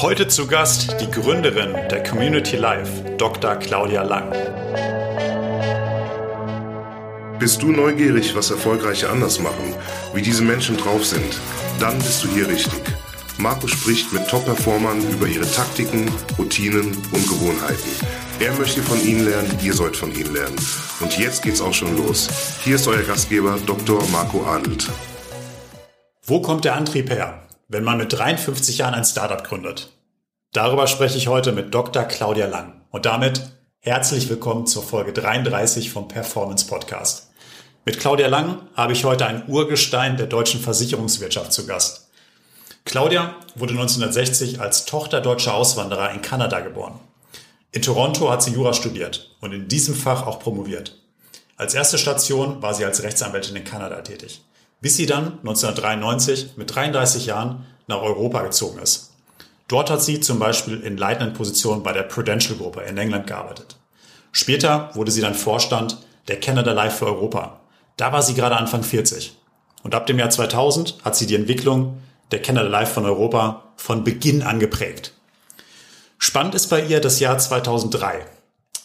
Heute zu Gast die Gründerin der Community Life, Dr. Claudia Lang. Bist du neugierig, was Erfolgreiche anders machen, wie diese Menschen drauf sind? Dann bist du hier richtig. Marco spricht mit Top-Performern über ihre Taktiken, Routinen und Gewohnheiten. Er möchte von ihnen lernen, ihr sollt von ihnen lernen. Und jetzt geht's auch schon los. Hier ist euer Gastgeber Dr. Marco Adelt. Wo kommt der Antrieb her, wenn man mit 53 Jahren ein Startup gründet? Darüber spreche ich heute mit Dr. Claudia Lang. Und damit herzlich willkommen zur Folge 33 vom Performance Podcast. Mit Claudia Lang habe ich heute ein Urgestein der deutschen Versicherungswirtschaft zu Gast. Claudia wurde 1960 als Tochter deutscher Auswanderer in Kanada geboren. In Toronto hat sie Jura studiert und in diesem Fach auch promoviert. Als erste Station war sie als Rechtsanwältin in Kanada tätig, bis sie dann 1993 mit 33 Jahren nach Europa gezogen ist. Dort hat sie zum Beispiel in leitenden Positionen bei der Prudential Gruppe in England gearbeitet. Später wurde sie dann Vorstand der Canada Life für Europa, da war sie gerade Anfang 40. Und ab dem Jahr 2000 hat sie die Entwicklung der Canada Life von Europa von Beginn an geprägt. Spannend ist bei ihr das Jahr 2003.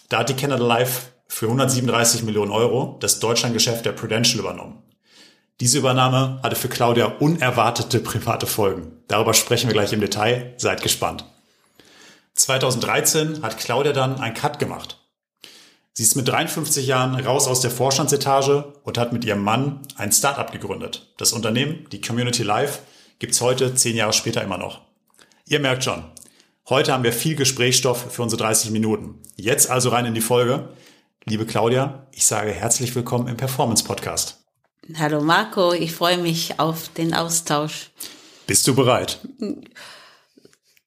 Da hat die Canada Life für 137 Millionen Euro das Deutschlandgeschäft der Prudential übernommen. Diese Übernahme hatte für Claudia unerwartete private Folgen. Darüber sprechen wir gleich im Detail. Seid gespannt. 2013 hat Claudia dann ein Cut gemacht Sie ist mit 53 Jahren raus aus der Vorstandsetage und hat mit ihrem Mann ein Startup gegründet. Das Unternehmen, die Community Life, gibt's heute, zehn Jahre später immer noch. Ihr merkt schon, heute haben wir viel Gesprächsstoff für unsere 30 Minuten. Jetzt also rein in die Folge. Liebe Claudia, ich sage herzlich willkommen im Performance Podcast. Hallo Marco, ich freue mich auf den Austausch. Bist du bereit?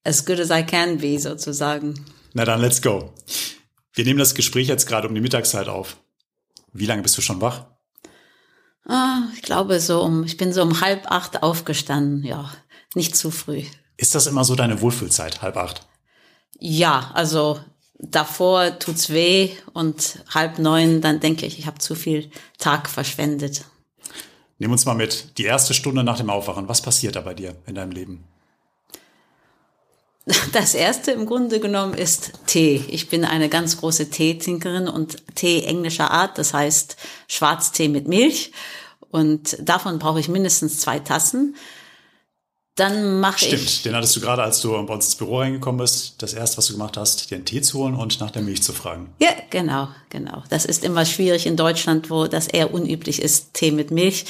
As good as I can be, sozusagen. Na dann, let's go. Wir nehmen das Gespräch jetzt gerade um die Mittagszeit auf. Wie lange bist du schon wach? Ah, ich glaube so um, ich bin so um halb acht aufgestanden, ja, nicht zu früh. Ist das immer so deine Wohlfühlzeit, halb acht? Ja, also davor tut's weh und halb neun, dann denke ich, ich habe zu viel Tag verschwendet. Nimm uns mal mit, die erste Stunde nach dem Aufwachen, was passiert da bei dir in deinem Leben? Das erste im Grunde genommen ist Tee. Ich bin eine ganz große Teetrinkerin und Tee englischer Art, das heißt Schwarztee mit Milch. Und davon brauche ich mindestens zwei Tassen. Dann mache ich. Stimmt, den hattest du gerade, als du bei uns ins Büro reingekommen bist, das erste, was du gemacht hast, dir einen Tee zu holen und nach der Milch zu fragen. Ja, genau, genau. Das ist immer schwierig in Deutschland, wo das eher unüblich ist, Tee mit Milch.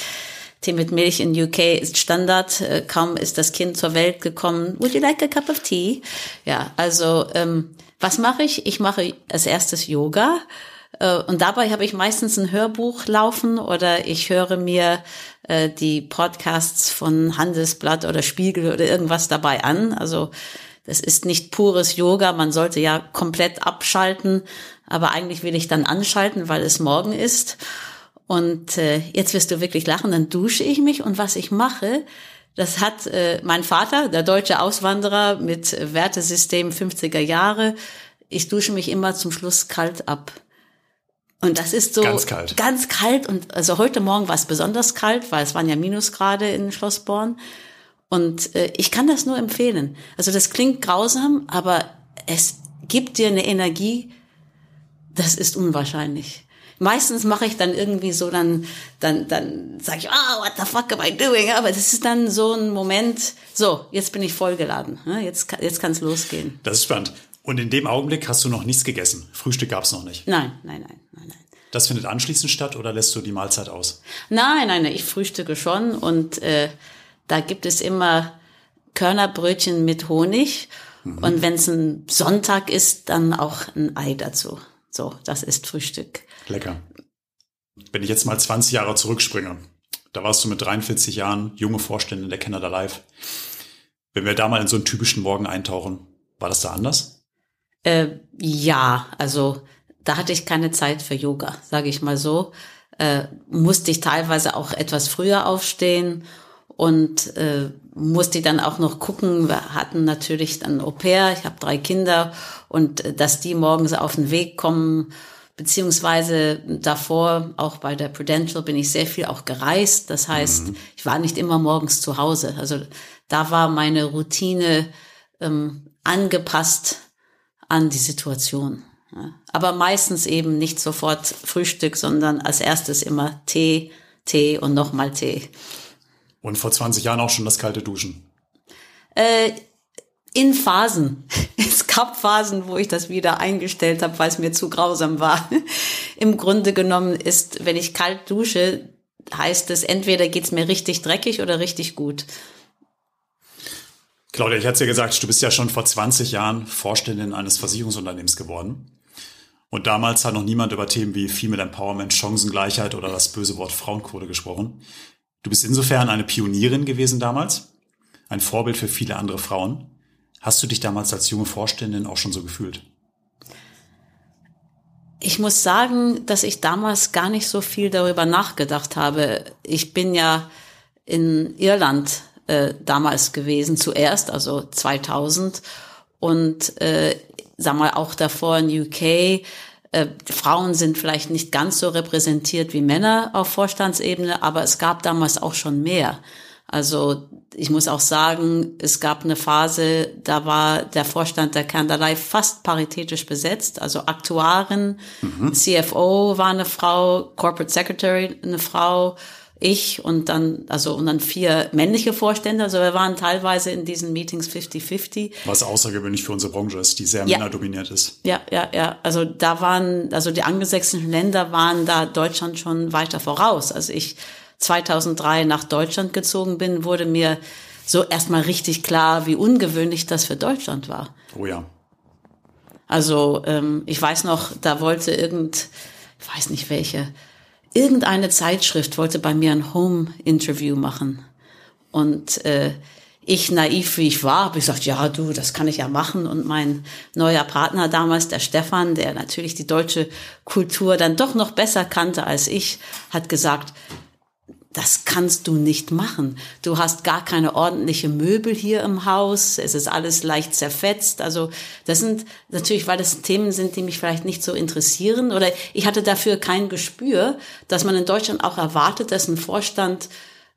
Tee mit Milch in UK ist Standard. Äh, kaum ist das Kind zur Welt gekommen. Would you like a cup of tea? Ja, also ähm, was mache ich? Ich mache als erstes Yoga. Äh, und dabei habe ich meistens ein Hörbuch laufen oder ich höre mir äh, die Podcasts von Handelsblatt oder Spiegel oder irgendwas dabei an. Also das ist nicht pures Yoga. Man sollte ja komplett abschalten. Aber eigentlich will ich dann anschalten, weil es morgen ist. Und äh, jetzt wirst du wirklich lachen, dann dusche ich mich und was ich mache, das hat äh, mein Vater, der deutsche Auswanderer mit Wertesystem 50er Jahre. Ich dusche mich immer zum Schluss kalt ab. Und das ist so ganz kalt. Ganz kalt. Und also heute Morgen war es besonders kalt, weil es waren ja Minusgrade in Schlossborn. Und äh, ich kann das nur empfehlen. Also das klingt grausam, aber es gibt dir eine Energie, das ist unwahrscheinlich. Meistens mache ich dann irgendwie so, dann, dann, dann sage ich, ah, oh, what the fuck am I doing? Aber das ist dann so ein Moment, so, jetzt bin ich vollgeladen. Ne? Jetzt, jetzt kann es losgehen. Das ist spannend. Und in dem Augenblick hast du noch nichts gegessen. Frühstück gab es noch nicht. Nein, nein, nein, nein, nein. Das findet anschließend statt oder lässt du die Mahlzeit aus? Nein, nein, nein, ich frühstücke schon und äh, da gibt es immer Körnerbrötchen mit Honig. Mhm. Und wenn es ein Sonntag ist, dann auch ein Ei dazu. So, das ist Frühstück. Lecker. Wenn ich jetzt mal 20 Jahre zurückspringe, da warst du mit 43 Jahren junge Vorständin der Canada Life. Wenn wir da mal in so einen typischen Morgen eintauchen, war das da anders? Äh, ja, also da hatte ich keine Zeit für Yoga, sage ich mal so. Äh, musste ich teilweise auch etwas früher aufstehen und äh, musste dann auch noch gucken. Wir hatten natürlich dann Au pair, ich habe drei Kinder und äh, dass die morgens auf den Weg kommen beziehungsweise davor auch bei der Prudential bin ich sehr viel auch gereist. Das heißt, mhm. ich war nicht immer morgens zu Hause. Also da war meine Routine ähm, angepasst an die Situation. Aber meistens eben nicht sofort Frühstück, sondern als erstes immer Tee, Tee und nochmal Tee. Und vor 20 Jahren auch schon das kalte Duschen? Äh, in Phasen. Es gab Phasen, wo ich das wieder eingestellt habe, weil es mir zu grausam war. Im Grunde genommen ist, wenn ich kalt dusche, heißt es, entweder geht's mir richtig dreckig oder richtig gut. Claudia, ich hatte ja gesagt, du bist ja schon vor 20 Jahren Vorständin eines Versicherungsunternehmens geworden. Und damals hat noch niemand über Themen wie Female Empowerment, Chancengleichheit oder das böse Wort Frauenquote gesprochen. Du bist insofern eine Pionierin gewesen damals, ein Vorbild für viele andere Frauen. Hast du dich damals als junge Vorständin auch schon so gefühlt? Ich muss sagen, dass ich damals gar nicht so viel darüber nachgedacht habe. Ich bin ja in Irland äh, damals gewesen, zuerst, also 2000. Und äh, sag mal, auch davor in UK. Äh, Frauen sind vielleicht nicht ganz so repräsentiert wie Männer auf Vorstandsebene, aber es gab damals auch schon mehr. Also ich muss auch sagen, es gab eine Phase, da war der Vorstand der Kanzlei fast paritätisch besetzt. Also Aktuarin, mhm. CFO war eine Frau, Corporate Secretary eine Frau, ich und dann, also, und dann vier männliche Vorstände. Also wir waren teilweise in diesen Meetings 50-50. Was außergewöhnlich für unsere Branche ist, die sehr ja. männerdominiert ist. Ja, ja, ja. Also da waren, also die angelsächsischen Länder waren da Deutschland schon weiter voraus. Also ich 2003 nach Deutschland gezogen bin, wurde mir so erstmal richtig klar, wie ungewöhnlich das für Deutschland war. Oh ja. Also ähm, ich weiß noch, da wollte irgend, ich weiß nicht welche, irgendeine Zeitschrift wollte bei mir ein Home-Interview machen. Und äh, ich, naiv wie ich war, habe gesagt, ja du, das kann ich ja machen. Und mein neuer Partner damals, der Stefan, der natürlich die deutsche Kultur dann doch noch besser kannte als ich, hat gesagt, das kannst du nicht machen. Du hast gar keine ordentliche Möbel hier im Haus. Es ist alles leicht zerfetzt. Also das sind natürlich, weil das Themen sind, die mich vielleicht nicht so interessieren. Oder ich hatte dafür kein Gespür, dass man in Deutschland auch erwartet, dass ein Vorstand,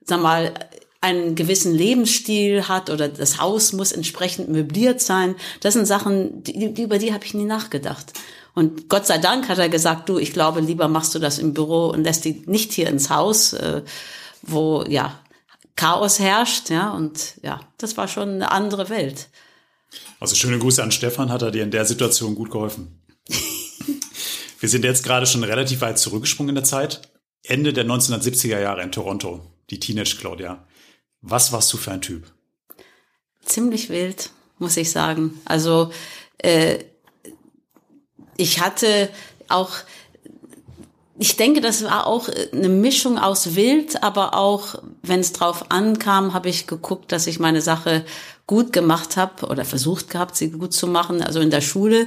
sag mal, einen gewissen Lebensstil hat oder das Haus muss entsprechend möbliert sein. Das sind Sachen, die, über die habe ich nie nachgedacht. Und Gott sei Dank hat er gesagt, du, ich glaube, lieber machst du das im Büro und lässt die nicht hier ins Haus, äh, wo ja Chaos herrscht, ja. Und ja, das war schon eine andere Welt. Also schöne Grüße an Stefan, hat er dir in der Situation gut geholfen. Wir sind jetzt gerade schon relativ weit zurückgesprungen in der Zeit. Ende der 1970er Jahre in Toronto, die Teenage Claudia. Was warst du für ein Typ? Ziemlich wild, muss ich sagen. Also äh, ich hatte auch, ich denke, das war auch eine Mischung aus wild, aber auch, wenn es drauf ankam, habe ich geguckt, dass ich meine Sache gut gemacht habe oder versucht gehabt, sie gut zu machen. Also in der Schule.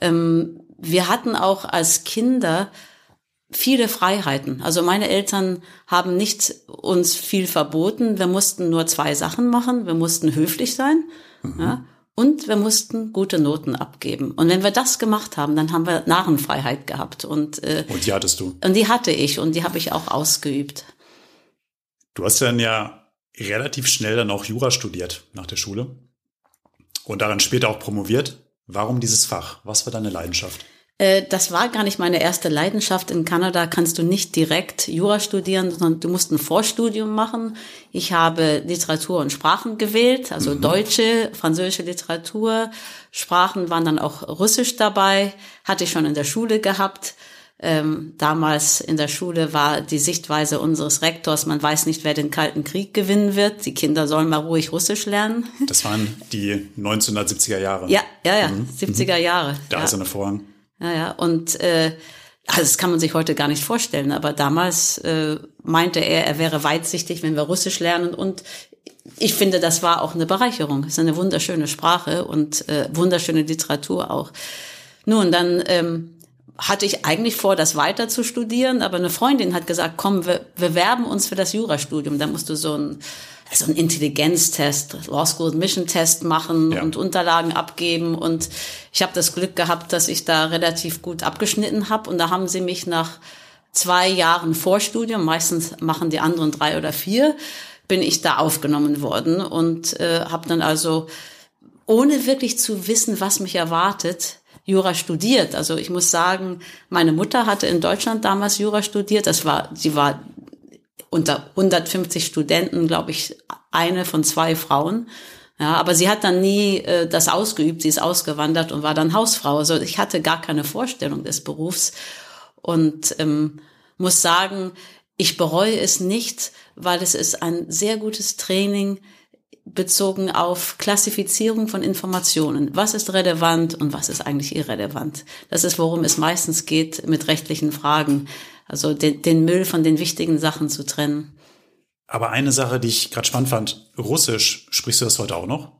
Ähm, wir hatten auch als Kinder viele Freiheiten. Also meine Eltern haben nicht uns viel verboten. Wir mussten nur zwei Sachen machen. Wir mussten höflich sein. Mhm. Ja, und wir mussten gute Noten abgeben. Und wenn wir das gemacht haben, dann haben wir Narrenfreiheit gehabt. Und, äh, und die hattest du? Und die hatte ich und die habe ich auch ausgeübt. Du hast dann ja relativ schnell dann auch Jura studiert nach der Schule und daran später auch promoviert. Warum dieses Fach? Was war deine Leidenschaft? Äh, das war gar nicht meine erste Leidenschaft. In Kanada kannst du nicht direkt Jura studieren, sondern du musst ein Vorstudium machen. Ich habe Literatur und Sprachen gewählt, also mhm. deutsche, französische Literatur. Sprachen waren dann auch Russisch dabei, hatte ich schon in der Schule gehabt. Ähm, damals in der Schule war die Sichtweise unseres Rektors, man weiß nicht, wer den Kalten Krieg gewinnen wird. Die Kinder sollen mal ruhig Russisch lernen. Das waren die 1970er Jahre. Ja, ja, ja, mhm. 70er Jahre. Da ja. ist eine Vorhang. Ja, ja. Und äh, also das kann man sich heute gar nicht vorstellen, aber damals äh, meinte er, er wäre weitsichtig, wenn wir Russisch lernen. Und ich finde, das war auch eine Bereicherung. Es ist eine wunderschöne Sprache und äh, wunderschöne Literatur auch. Nun, dann ähm, hatte ich eigentlich vor, das weiter zu studieren, aber eine Freundin hat gesagt, komm, wir, wir werben uns für das Jurastudium. Da musst du so ein also einen Intelligenztest, Law School Admission Test machen ja. und Unterlagen abgeben. Und ich habe das Glück gehabt, dass ich da relativ gut abgeschnitten habe. Und da haben sie mich nach zwei Jahren Vorstudium, meistens machen die anderen drei oder vier, bin ich da aufgenommen worden und äh, habe dann also, ohne wirklich zu wissen, was mich erwartet, Jura studiert. Also ich muss sagen, meine Mutter hatte in Deutschland damals Jura studiert. Das war, sie war unter 150 Studenten, glaube ich, eine von zwei Frauen. Ja, aber sie hat dann nie äh, das ausgeübt. Sie ist ausgewandert und war dann Hausfrau. Also ich hatte gar keine Vorstellung des Berufs und ähm, muss sagen, ich bereue es nicht, weil es ist ein sehr gutes Training bezogen auf Klassifizierung von Informationen. Was ist relevant und was ist eigentlich irrelevant? Das ist, worum es meistens geht mit rechtlichen Fragen. Also den, den Müll von den wichtigen Sachen zu trennen. Aber eine Sache, die ich gerade spannend fand, Russisch, sprichst du das heute auch noch?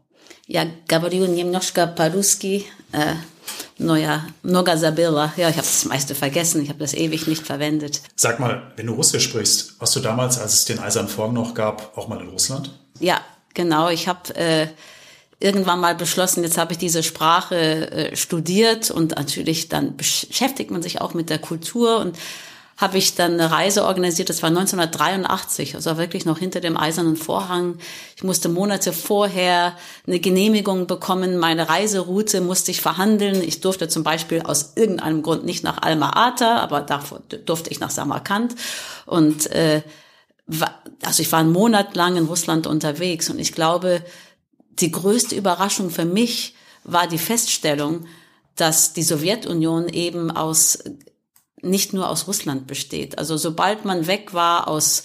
Ja, говорю немножко по-русски, äh, Noja, Noga Sabila. Ja, ich habe das meiste vergessen. Ich habe das ewig nicht verwendet. Sag mal, wenn du Russisch sprichst, warst du damals, als es den Eisernen Vorhang noch gab, auch mal in Russland? Ja, genau. Ich habe äh, irgendwann mal beschlossen, jetzt habe ich diese Sprache äh, studiert und natürlich dann beschäftigt man sich auch mit der Kultur und habe ich dann eine Reise organisiert. Das war 1983, also wirklich noch hinter dem eisernen Vorhang. Ich musste Monate vorher eine Genehmigung bekommen. Meine Reiseroute musste ich verhandeln. Ich durfte zum Beispiel aus irgendeinem Grund nicht nach Alma-Ata, aber davor durfte ich nach Samarkand. Und äh, also ich war einen Monat lang in Russland unterwegs und ich glaube, die größte Überraschung für mich war die Feststellung, dass die Sowjetunion eben aus nicht nur aus Russland besteht. Also sobald man weg war aus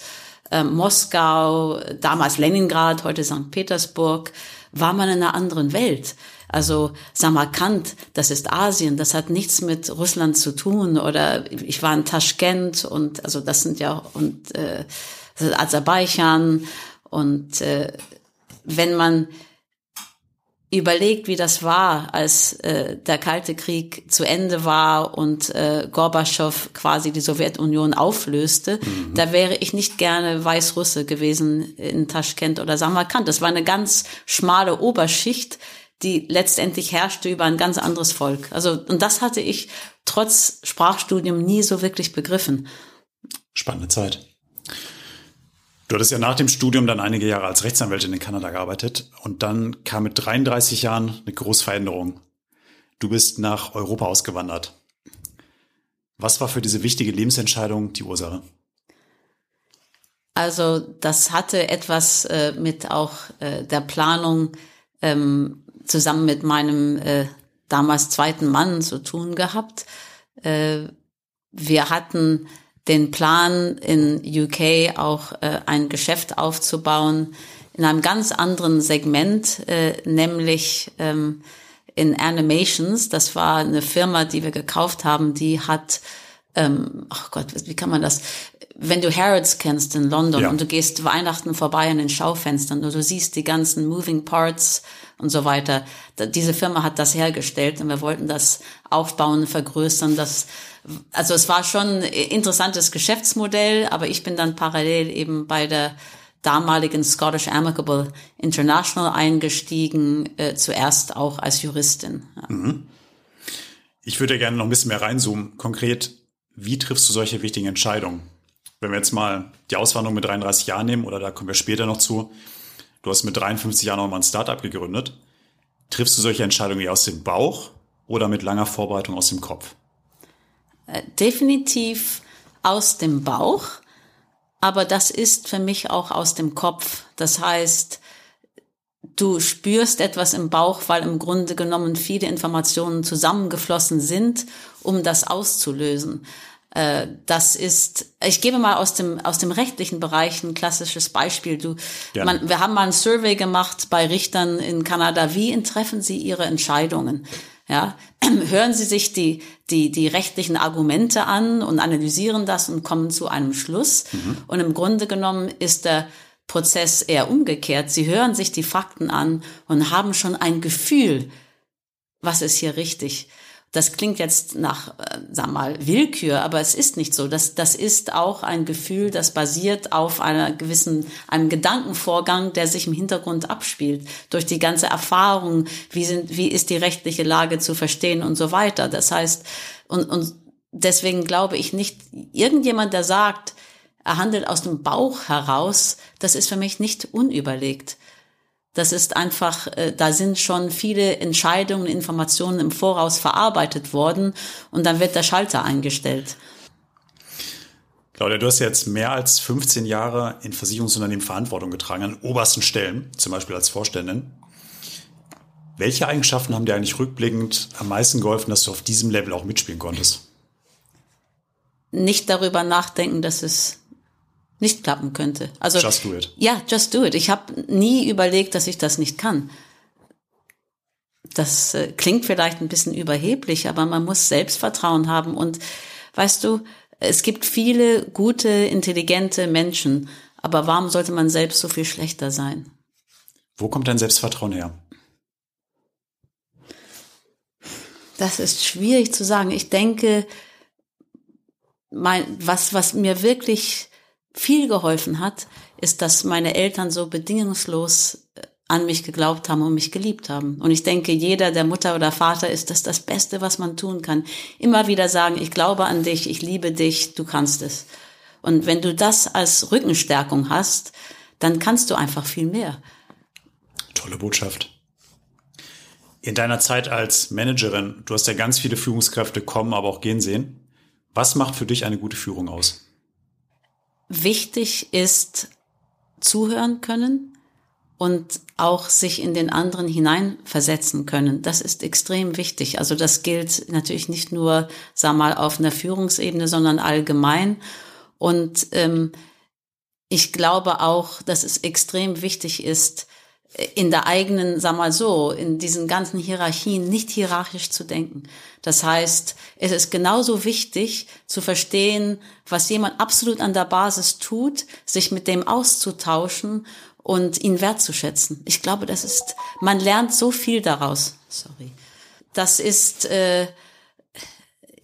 äh, Moskau, damals Leningrad, heute St. Petersburg, war man in einer anderen Welt. Also Samarkand, das ist Asien, das hat nichts mit Russland zu tun. Oder ich war in Taschkent und also das sind ja und äh, Aserbaidschan und äh, wenn man überlegt, wie das war, als äh, der Kalte Krieg zu Ende war und äh, Gorbatschow quasi die Sowjetunion auflöste, mhm. da wäre ich nicht gerne Weißrusse gewesen in Taschkent oder Samarkand. Das war eine ganz schmale Oberschicht, die letztendlich herrschte über ein ganz anderes Volk. Also und das hatte ich trotz Sprachstudium nie so wirklich begriffen. Spannende Zeit. Du hattest ja nach dem Studium dann einige Jahre als Rechtsanwältin in Kanada gearbeitet und dann kam mit 33 Jahren eine große Veränderung. Du bist nach Europa ausgewandert. Was war für diese wichtige Lebensentscheidung die Ursache? Also das hatte etwas äh, mit auch äh, der Planung ähm, zusammen mit meinem äh, damals zweiten Mann zu tun gehabt. Äh, wir hatten den Plan in UK auch äh, ein Geschäft aufzubauen in einem ganz anderen Segment, äh, nämlich ähm, in Animations. Das war eine Firma, die wir gekauft haben, die hat, ähm, ach Gott, wie kann man das? Wenn du Harrods kennst in London ja. und du gehst Weihnachten vorbei an den Schaufenstern und du siehst die ganzen Moving Parts und so weiter. Diese Firma hat das hergestellt und wir wollten das aufbauen, vergrößern, das also es war schon ein interessantes Geschäftsmodell, aber ich bin dann parallel eben bei der damaligen Scottish Amicable International eingestiegen, äh, zuerst auch als Juristin. Ja. Mhm. Ich würde gerne noch ein bisschen mehr reinzoomen. Konkret, wie triffst du solche wichtigen Entscheidungen? Wenn wir jetzt mal die Auswanderung mit 33 Jahren nehmen, oder da kommen wir später noch zu, du hast mit 53 Jahren noch mal ein Startup gegründet. Triffst du solche Entscheidungen eher aus dem Bauch oder mit langer Vorbereitung aus dem Kopf? Äh, definitiv aus dem Bauch, aber das ist für mich auch aus dem Kopf. Das heißt, du spürst etwas im Bauch, weil im Grunde genommen viele Informationen zusammengeflossen sind, um das auszulösen. Äh, das ist, ich gebe mal aus dem, aus dem rechtlichen Bereich ein klassisches Beispiel. Du, man, wir haben mal ein Survey gemacht bei Richtern in Kanada. Wie treffen sie ihre Entscheidungen? Ja, hören Sie sich die, die, die rechtlichen Argumente an und analysieren das und kommen zu einem Schluss. Mhm. Und im Grunde genommen ist der Prozess eher umgekehrt. Sie hören sich die Fakten an und haben schon ein Gefühl, was ist hier richtig. Das klingt jetzt nach, äh, sag mal, Willkür, aber es ist nicht so. Das, das ist auch ein Gefühl, das basiert auf einer gewissen, einem Gedankenvorgang, der sich im Hintergrund abspielt. Durch die ganze Erfahrung, wie sind, wie ist die rechtliche Lage zu verstehen und so weiter. Das heißt, und, und deswegen glaube ich nicht, irgendjemand, der sagt, er handelt aus dem Bauch heraus, das ist für mich nicht unüberlegt. Das ist einfach, äh, da sind schon viele Entscheidungen, Informationen im Voraus verarbeitet worden und dann wird der Schalter eingestellt. Claudia, du hast jetzt mehr als 15 Jahre in Versicherungsunternehmen Verantwortung getragen, an obersten Stellen, zum Beispiel als Vorständin. Welche Eigenschaften haben dir eigentlich rückblickend am meisten geholfen, dass du auf diesem Level auch mitspielen konntest? Nicht darüber nachdenken, dass es nicht klappen könnte. Also just do it. Ja, just do it. Ich habe nie überlegt, dass ich das nicht kann. Das äh, klingt vielleicht ein bisschen überheblich, aber man muss Selbstvertrauen haben und weißt du, es gibt viele gute, intelligente Menschen, aber warum sollte man selbst so viel schlechter sein? Wo kommt dein Selbstvertrauen her? Das ist schwierig zu sagen. Ich denke, mein, was, was mir wirklich viel geholfen hat, ist, dass meine Eltern so bedingungslos äh, an mich geglaubt haben und mich geliebt haben. Und ich denke, jeder, der Mutter oder Vater ist, das das Beste, was man tun kann. Immer wieder sagen, ich glaube an dich, ich liebe dich, du kannst es. Und wenn du das als Rückenstärkung hast, dann kannst du einfach viel mehr. Tolle Botschaft. In deiner Zeit als Managerin, du hast ja ganz viele Führungskräfte kommen, aber auch gehen sehen. Was macht für dich eine gute Führung aus? Wichtig ist zuhören können und auch sich in den anderen hineinversetzen können. Das ist extrem wichtig. Also das gilt natürlich nicht nur, sag mal, auf einer Führungsebene, sondern allgemein. Und ähm, ich glaube auch, dass es extrem wichtig ist, in der eigenen, sag mal so, in diesen ganzen Hierarchien nicht hierarchisch zu denken. Das heißt, es ist genauso wichtig zu verstehen, was jemand absolut an der Basis tut, sich mit dem auszutauschen und ihn wertzuschätzen. Ich glaube, das ist, man lernt so viel daraus. Sorry. Das ist, äh,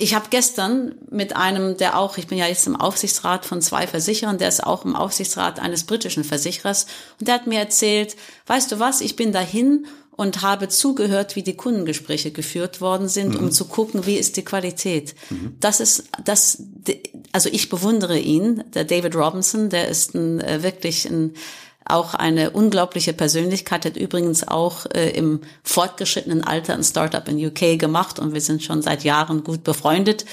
ich habe gestern mit einem, der auch, ich bin ja jetzt im Aufsichtsrat von zwei Versicherern, der ist auch im Aufsichtsrat eines britischen Versicherers und der hat mir erzählt, weißt du was, ich bin dahin und habe zugehört, wie die Kundengespräche geführt worden sind, mhm. um zu gucken, wie ist die Qualität. Mhm. Das ist das, also ich bewundere ihn, der David Robinson, der ist ein, äh, wirklich ein auch eine unglaubliche Persönlichkeit, hat übrigens auch äh, im fortgeschrittenen Alter ein Startup in UK gemacht und wir sind schon seit Jahren gut befreundet.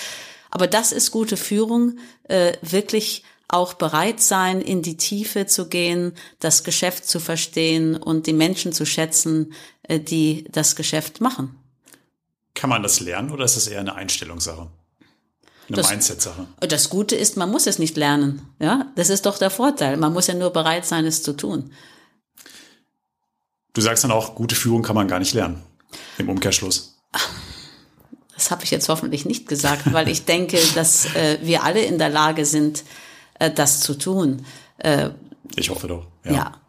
Aber das ist gute Führung, äh, wirklich auch bereit sein, in die Tiefe zu gehen, das Geschäft zu verstehen und die Menschen zu schätzen, äh, die das Geschäft machen. Kann man das lernen oder ist es eher eine Einstellungssache? Eine Mindset-Sache. Das Gute ist, man muss es nicht lernen. Ja, das ist doch der Vorteil. Man muss ja nur bereit sein, es zu tun. Du sagst dann auch, gute Führung kann man gar nicht lernen. Im Umkehrschluss. Das habe ich jetzt hoffentlich nicht gesagt, weil ich denke, dass äh, wir alle in der Lage sind, äh, das zu tun. Äh, ich hoffe doch. Ja. ja.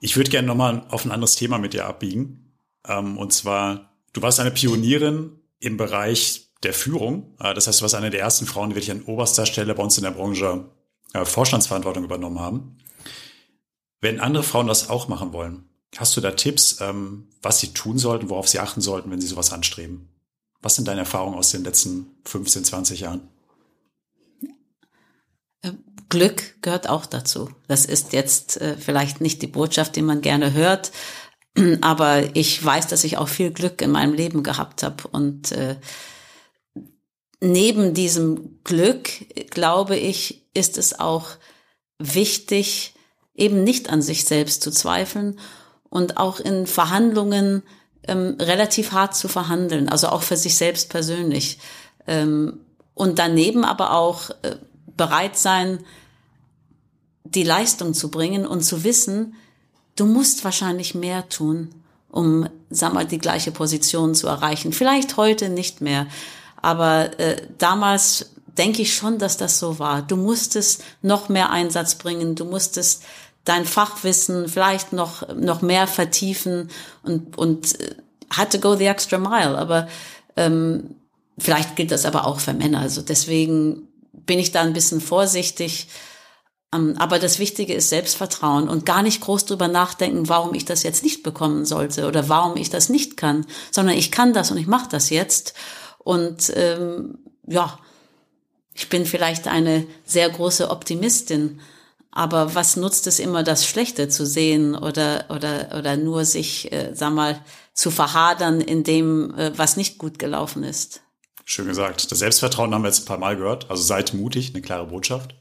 Ich würde gerne nochmal auf ein anderes Thema mit dir abbiegen. Ähm, und zwar, du warst eine Pionierin im Bereich der Führung. Äh, das heißt, du warst eine der ersten Frauen, die wirklich an oberster Stelle bei uns in der Branche äh, Vorstandsverantwortung übernommen haben. Wenn andere Frauen das auch machen wollen, hast du da Tipps, ähm, was sie tun sollten, worauf sie achten sollten, wenn sie sowas anstreben? Was sind deine Erfahrungen aus den letzten 15, 20 Jahren? Äh, Glück gehört auch dazu. Das ist jetzt vielleicht nicht die Botschaft, die man gerne hört, aber ich weiß, dass ich auch viel Glück in meinem Leben gehabt habe und neben diesem Glück, glaube ich, ist es auch wichtig, eben nicht an sich selbst zu zweifeln und auch in Verhandlungen ähm, relativ hart zu verhandeln, also auch für sich selbst persönlich. Ähm, und daneben aber auch äh, bereit sein, die Leistung zu bringen und zu wissen, du musst wahrscheinlich mehr tun, um, sag mal, die gleiche Position zu erreichen. Vielleicht heute nicht mehr, aber äh, damals denke ich schon, dass das so war. Du musstest noch mehr Einsatz bringen, du musstest dein Fachwissen vielleicht noch, noch mehr vertiefen und, und äh, had to go the extra mile. Aber Ähm, vielleicht gilt das aber auch für Männer. Also deswegen bin ich da ein bisschen vorsichtig. Ähm, aber das Wichtige ist Selbstvertrauen und gar nicht groß drüber nachdenken, warum ich das jetzt nicht bekommen sollte oder warum ich das nicht kann, sondern ich kann das und ich mache das jetzt. Und ähm, ja, ich bin vielleicht eine sehr große Optimistin, aber was nutzt es immer, das Schlechte zu sehen oder oder oder nur sich, äh, sag mal, zu verhadern in dem, äh, was nicht gut gelaufen ist? Schön gesagt. Das Selbstvertrauen haben wir jetzt ein paar Mal gehört. Also seid mutig, eine klare Botschaft.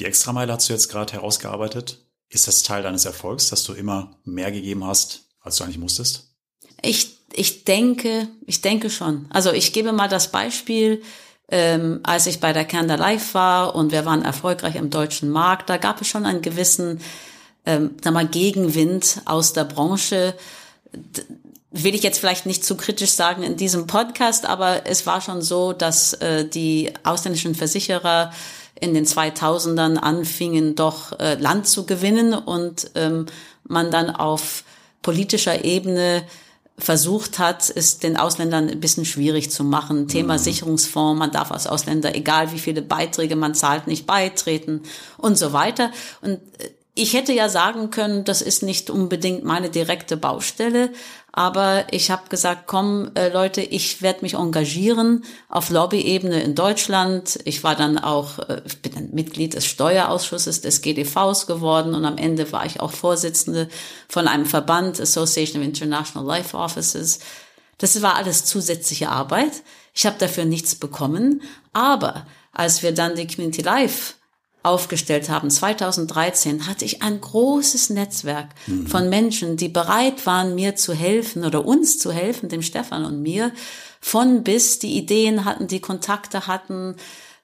Die Extrameile hast du jetzt gerade herausgearbeitet. Ist das Teil deines Erfolgs, dass du immer mehr gegeben hast, als du eigentlich musstest? Ich, ich denke, ich denke schon. Also ich gebe mal das Beispiel, ähm, als ich bei der Canada Live war und wir waren erfolgreich im deutschen Markt, da gab es schon einen gewissen, ähm, sag mal, Gegenwind aus der Branche. D will ich jetzt vielleicht nicht zu kritisch sagen in diesem Podcast, aber es war schon so, dass äh, die ausländischen Versicherer in den 2000ern anfingen, doch äh, Land zu gewinnen und ähm, man dann auf politischer Ebene versucht hat, es den Ausländern ein bisschen schwierig zu machen. Thema mhm. Sicherungsfonds, man darf als Ausländer, egal wie viele Beiträge man zahlt, nicht beitreten und so weiter. Und äh, ich hätte ja sagen können, das ist nicht unbedingt meine direkte Baustelle, aber ich habe gesagt, komm äh, Leute, ich werde mich engagieren auf Lobbyebene in Deutschland. Ich war dann auch, äh, ich bin dann Mitglied des Steuerausschusses des GDVs geworden und am Ende war ich auch Vorsitzende von einem Verband, Association of International Life Offices. Das war alles zusätzliche Arbeit. Ich habe dafür nichts bekommen, aber als wir dann die Community Life aufgestellt haben, 2013, hatte ich ein großes Netzwerk mhm. von Menschen, die bereit waren, mir zu helfen oder uns zu helfen, dem Stefan und mir, von bis die Ideen hatten, die Kontakte hatten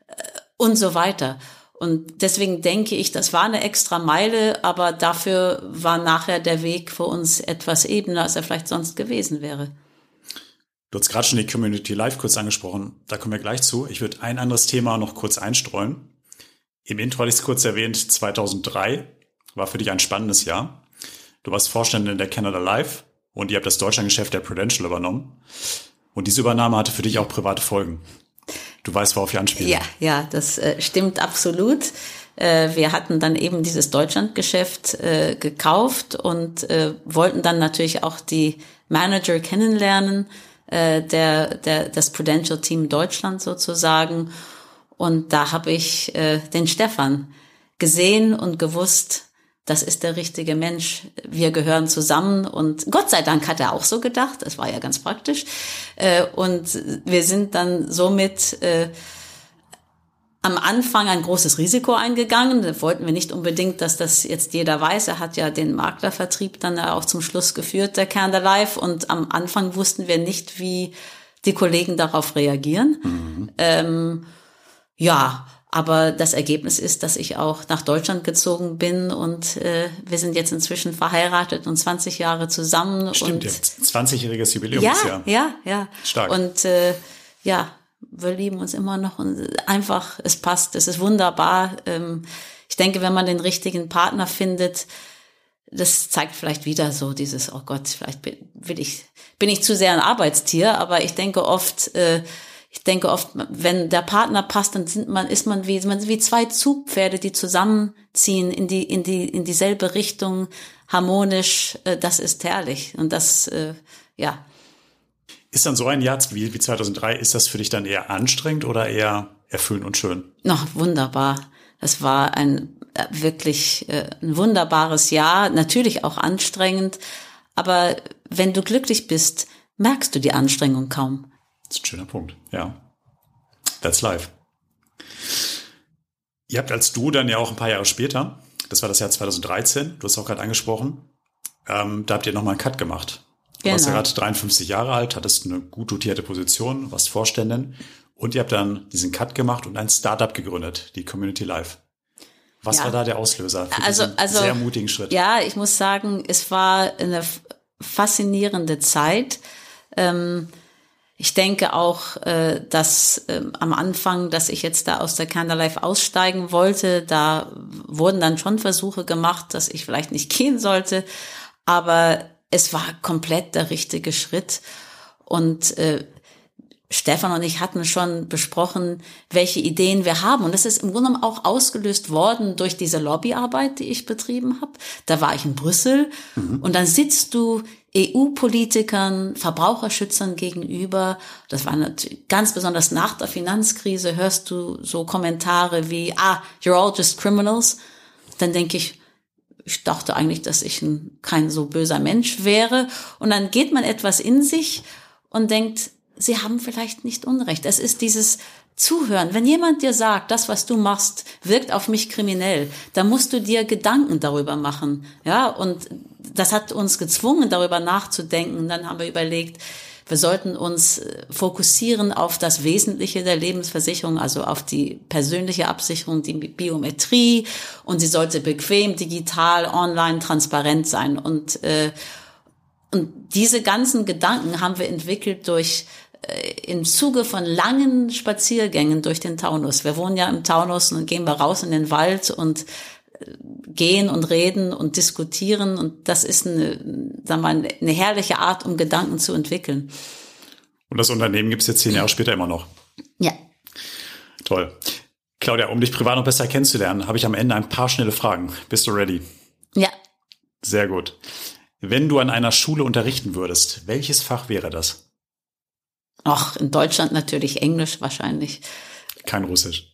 äh, und so weiter. Und deswegen denke ich, das war eine extra Meile, aber dafür war nachher der Weg für uns etwas ebener, als er vielleicht sonst gewesen wäre. Du hast gerade schon die Community Live kurz angesprochen, da kommen wir gleich zu. Ich würde ein anderes Thema noch kurz einstreuen. Im Intro hatte ich es kurz erwähnt, 2003 war für dich ein spannendes Jahr. Du warst Vorständin der Canada Life und ihr habt das Deutschlandgeschäft der Prudential übernommen. Und diese Übernahme hatte für dich auch private Folgen. Du weißt, worauf ich anspiele. Ja, ja, das äh, stimmt absolut. Äh, wir hatten dann eben dieses Deutschlandgeschäft äh, gekauft und äh, wollten dann natürlich auch die Manager kennenlernen, äh, der, der, das Prudential Team Deutschland sozusagen. Und da habe ich äh, den Stefan gesehen und gewusst, das ist der richtige Mensch. Wir gehören zusammen und Gott sei Dank hat er auch so gedacht. Das war ja ganz praktisch. Äh, und wir sind dann somit äh, am Anfang ein großes Risiko eingegangen. Da wollten wir nicht unbedingt, dass das jetzt jeder weiß. Er hat ja den Maklervertrieb dann auch zum Schluss geführt, der Kern der Life. Und am Anfang wussten wir nicht, wie die Kollegen darauf reagieren. Mhm. Ähm, ja, aber das Ergebnis ist, dass ich auch nach Deutschland gezogen bin und äh, wir sind jetzt inzwischen verheiratet und 20 Jahre zusammen. Stimmt, und, jetzt 20-jähriges Jubiläumsjahr. Ja, ja, ja. Stark. Und äh, ja, wir lieben uns immer noch und einfach, es passt, es ist wunderbar. Ähm, ich denke, wenn man den richtigen Partner findet, das zeigt vielleicht wieder so dieses, oh Gott, vielleicht bin, will ich, bin ich zu sehr ein Arbeitstier, aber ich denke oft, äh, ich denke oft, wenn der Partner passt, dann sind man, ist man wie, man wie zwei Zugpferde, die zusammenziehen in die, in die, in dieselbe Richtung, harmonisch, äh, das ist herrlich. Und das, äh, ja. Ist dann so ein Jahr wie, wie 2003, ist das für dich dann eher anstrengend oder eher erfüllend und schön? Noch wunderbar. Das war ein äh, wirklich ein wunderbares Jahr, natürlich auch anstrengend, aber wenn du glücklich bist, merkst du die Anstrengung kaum. Das ist ein schöner Punkt, ja. That's life. Ihr habt als du dann ja auch ein paar Jahre später, das war das Jahr 2013, du hast auch gerade angesprochen, ähm, da habt ihr nochmal einen Cut gemacht. Du genau. warst ja gerade 53 Jahre alt, hattest eine gut dotierte Position, warst Vorständin und ihr habt dann diesen Cut gemacht und ein Startup gegründet, die Community Life. Was ja. war da der Auslöser für also, diesen also, sehr mutigen Schritt? Ja, ich muss sagen, es war eine faszinierende Zeit. Ähm, ich denke auch, äh, dass äh, am Anfang, dass ich jetzt da aus der Candlelife aussteigen wollte, da wurden dann schon Versuche gemacht, dass ich vielleicht nicht gehen sollte, aber es war komplett der richtige Schritt. Und äh, Stefan und ich hatten schon besprochen, welche Ideen wir haben. Und das ist im Grunde genommen auch ausgelöst worden durch diese Lobbyarbeit, die ich betrieben habe. Da war ich in Brüssel mhm. und dann sitzt du EU-Politikern, Verbraucherschützern gegenüber. Das war natürlich ganz besonders nach der Finanzkrise, hörst du so Kommentare wie, ah, you're all just criminals. Dann denke ich, ich dachte eigentlich, dass ich ein, kein so böser Mensch wäre. Und dann geht man etwas in sich und denkt, sie haben vielleicht nicht Unrecht. Es ist dieses Zuhören. Wenn jemand dir sagt, das, was du machst, wirkt auf mich kriminell, dann musst du dir Gedanken darüber machen. Ja, und das hat uns gezwungen, darüber nachzudenken. Dann haben wir überlegt, wir sollten uns äh, fokussieren auf das Wesentliche der Lebensversicherung, also auf die persönliche Absicherung, die Biometrie und sie sollte bequem, digital, online, transparent sein. Und, äh, und diese ganzen Gedanken haben wir entwickelt durch im Zuge von langen Spaziergängen durch den Taunus. Wir wohnen ja im Taunus und gehen wir raus in den Wald und äh, gehen und reden und diskutieren und das ist eine, sagen wir, eine herrliche Art, um Gedanken zu entwickeln. Und das Unternehmen gibt es jetzt zehn Jahre später immer noch. Ja. Toll. Claudia, um dich privat noch besser kennenzulernen, habe ich am Ende ein paar schnelle Fragen. Bist du ready? Ja. Sehr gut. Wenn du an einer Schule unterrichten würdest, welches Fach wäre das? Ach, in Deutschland natürlich Englisch wahrscheinlich. Kein Russisch.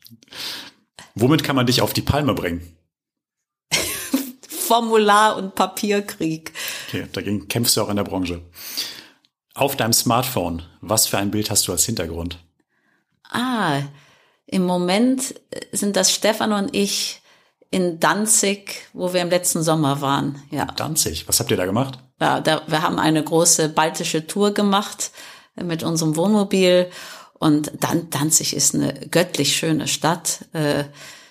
Womit kann man dich auf die Palme bringen? Formular- und Papierkrieg. Okay, dagegen kämpfst du auch in der Branche. Auf deinem Smartphone, was für ein Bild hast du als Hintergrund? Ah, im Moment sind das Stefan und ich in Danzig, wo wir im letzten Sommer waren. Ja. Danzig, was habt ihr da gemacht? Ja, da, wir haben eine große baltische Tour gemacht mit unserem Wohnmobil. Und Dan Danzig ist eine göttlich schöne Stadt. Äh,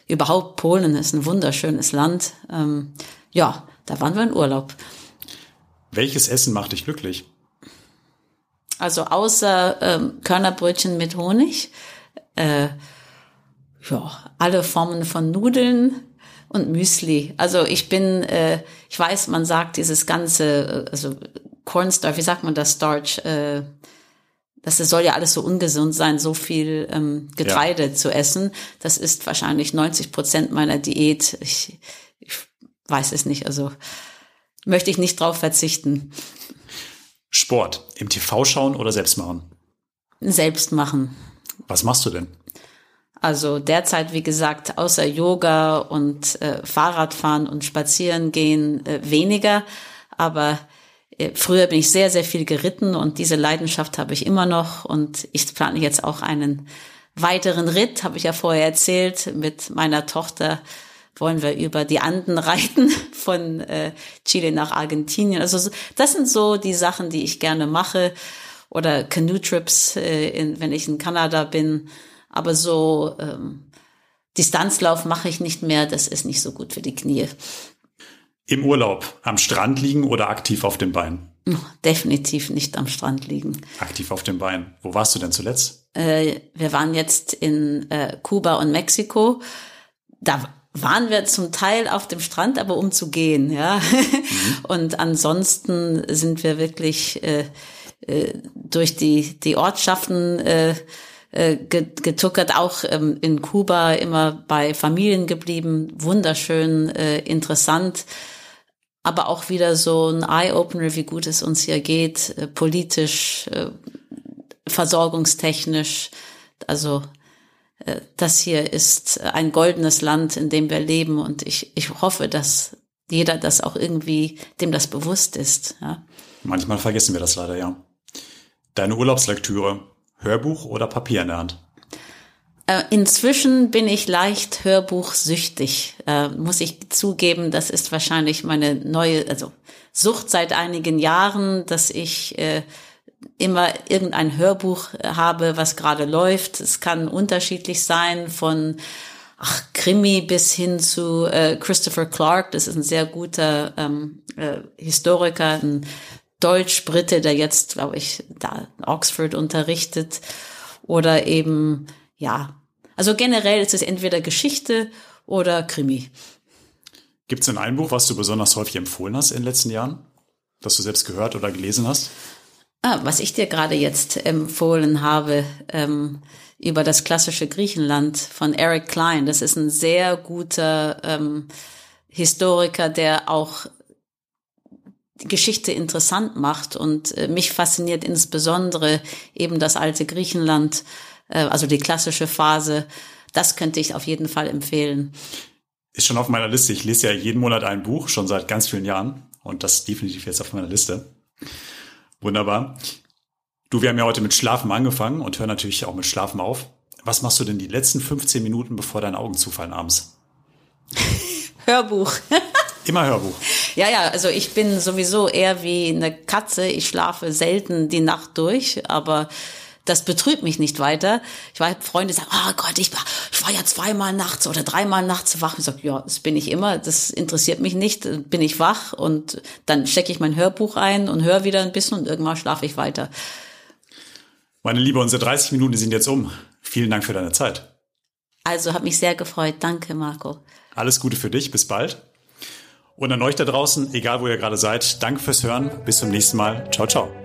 überhaupt Polen ist ein wunderschönes Land. Ähm, ja, da waren wir in Urlaub. Welches Essen macht dich glücklich? Also außer ähm, Körnerbrötchen mit Honig, äh, ja, alle Formen von Nudeln und Müsli. Also ich bin, äh, ich weiß, man sagt dieses ganze, äh, also Cornstarch, wie sagt man das, Starch, äh, das soll ja alles so ungesund sein, so viel ähm, Getreide ja. zu essen. Das ist wahrscheinlich 90 Prozent meiner Diät. Ich, ich weiß es nicht, also möchte ich nicht drauf verzichten. Sport, im TV schauen oder selbst machen? Selbst machen. Was machst du denn? Also derzeit, wie gesagt, außer Yoga und äh, Fahrradfahren und Spazieren gehen äh, weniger. Aber früher bin ich sehr, sehr viel geritten und diese Leidenschaft habe ich immer noch und ich plane jetzt auch einen weiteren Ritt, habe ich ja vorher erzählt, mit meiner Tochter wollen wir über die Anden reiten von äh, Chile nach Argentinien. Also das sind so die Sachen, die ich gerne mache oder Canoe-Trips, äh, in, wenn ich in Kanada bin. Aber so ähm, Distanzlauf mache ich nicht mehr, das ist nicht so gut für die Knie. Im Urlaub am Strand liegen oder aktiv auf dem Bein? Definitiv nicht am Strand liegen. Aktiv auf dem Bein. Wo warst du denn zuletzt? Äh, wir waren jetzt in äh, Kuba und Mexiko. Da waren wir zum Teil auf dem Strand, aber um zu gehen, ja. Mhm. Und ansonsten sind wir wirklich äh, äh, durch die die Ortschaften äh, äh getuckert, auch ähm, in Kuba immer bei Familien geblieben, wunderschön, äh, interessant aber auch wieder so ein Eye-Opener, wie gut es uns hier geht, äh, politisch, äh, versorgungstechnisch. Also äh, das hier ist ein goldenes Land, in dem wir leben und ich, ich hoffe, dass jeder das auch irgendwie, dem das bewusst ist. Ja. Manchmal vergessen wir das leider, ja. Deine Urlaubslektüre, Hörbuch oder Papier in der Hand? Äh, inzwischen bin ich leicht hörbuchsüchtig, äh, muss ich zugeben. Das ist wahrscheinlich meine neue, also Sucht seit einigen Jahren, dass ich äh, immer irgendein Hörbuch habe, was gerade läuft. Es kann unterschiedlich sein von ach, Krimi bis hin zu Christopher Clark. Das ist ein sehr guter ähm, äh, Historiker, ein Deutsch-Brite, der jetzt, glaube ich, da Oxford unterrichtet. Oder eben ja, also generell ist es entweder Geschichte oder Krimi. Gibt es denn ein Buch, was du besonders häufig empfohlen hast in den letzten Jahren, das du selbst gehört oder gelesen hast? Ah, was ich dir gerade jetzt empfohlen habe, ähm, über das klassische Griechenland von Eric Klein. Das ist ein sehr guter ähm, Historiker, der auch die Geschichte interessant macht und äh, mich fasziniert insbesondere eben das alte Griechenland, äh, also die klassische Phase. Das könnte ich auf jeden Fall empfehlen. Ist schon auf meiner Liste. Ich lese ja jeden Monat ein Buch, schon seit ganz vielen Jahren. Und das ist definitiv jetzt auf meiner Liste. Wunderbar. Du, wir haben ja heute mit Schlafen angefangen und hören natürlich auch mit Schlafen auf. Was machst du denn die letzten 15 Minuten, bevor deine Augen zufallen abends? Hörbuch. Immer Hörbuch. Ja, ja, also ich bin sowieso eher wie eine Katze. Ich schlafe selten die Nacht durch, aber das betrübt mich nicht weiter. Ich war Freunde sagen, oh Gott, ich war, ich war ja zweimal nachts oder dreimal nachts wach. Ich sage, ja, das bin ich immer. Das interessiert mich nicht. Bin ich wach und dann stecke ich mein Hörbuch ein und höre wieder ein bisschen und irgendwann schlafe ich weiter. Meine Liebe, unsere 30 Minuten sind jetzt um. Vielen Dank für deine Zeit. Also hat mich sehr gefreut. Danke, Marco. Alles Gute für dich. Bis bald. Und an euch da draußen, egal wo ihr gerade seid, danke fürs Hören. Bis zum nächsten Mal. Ciao, ciao.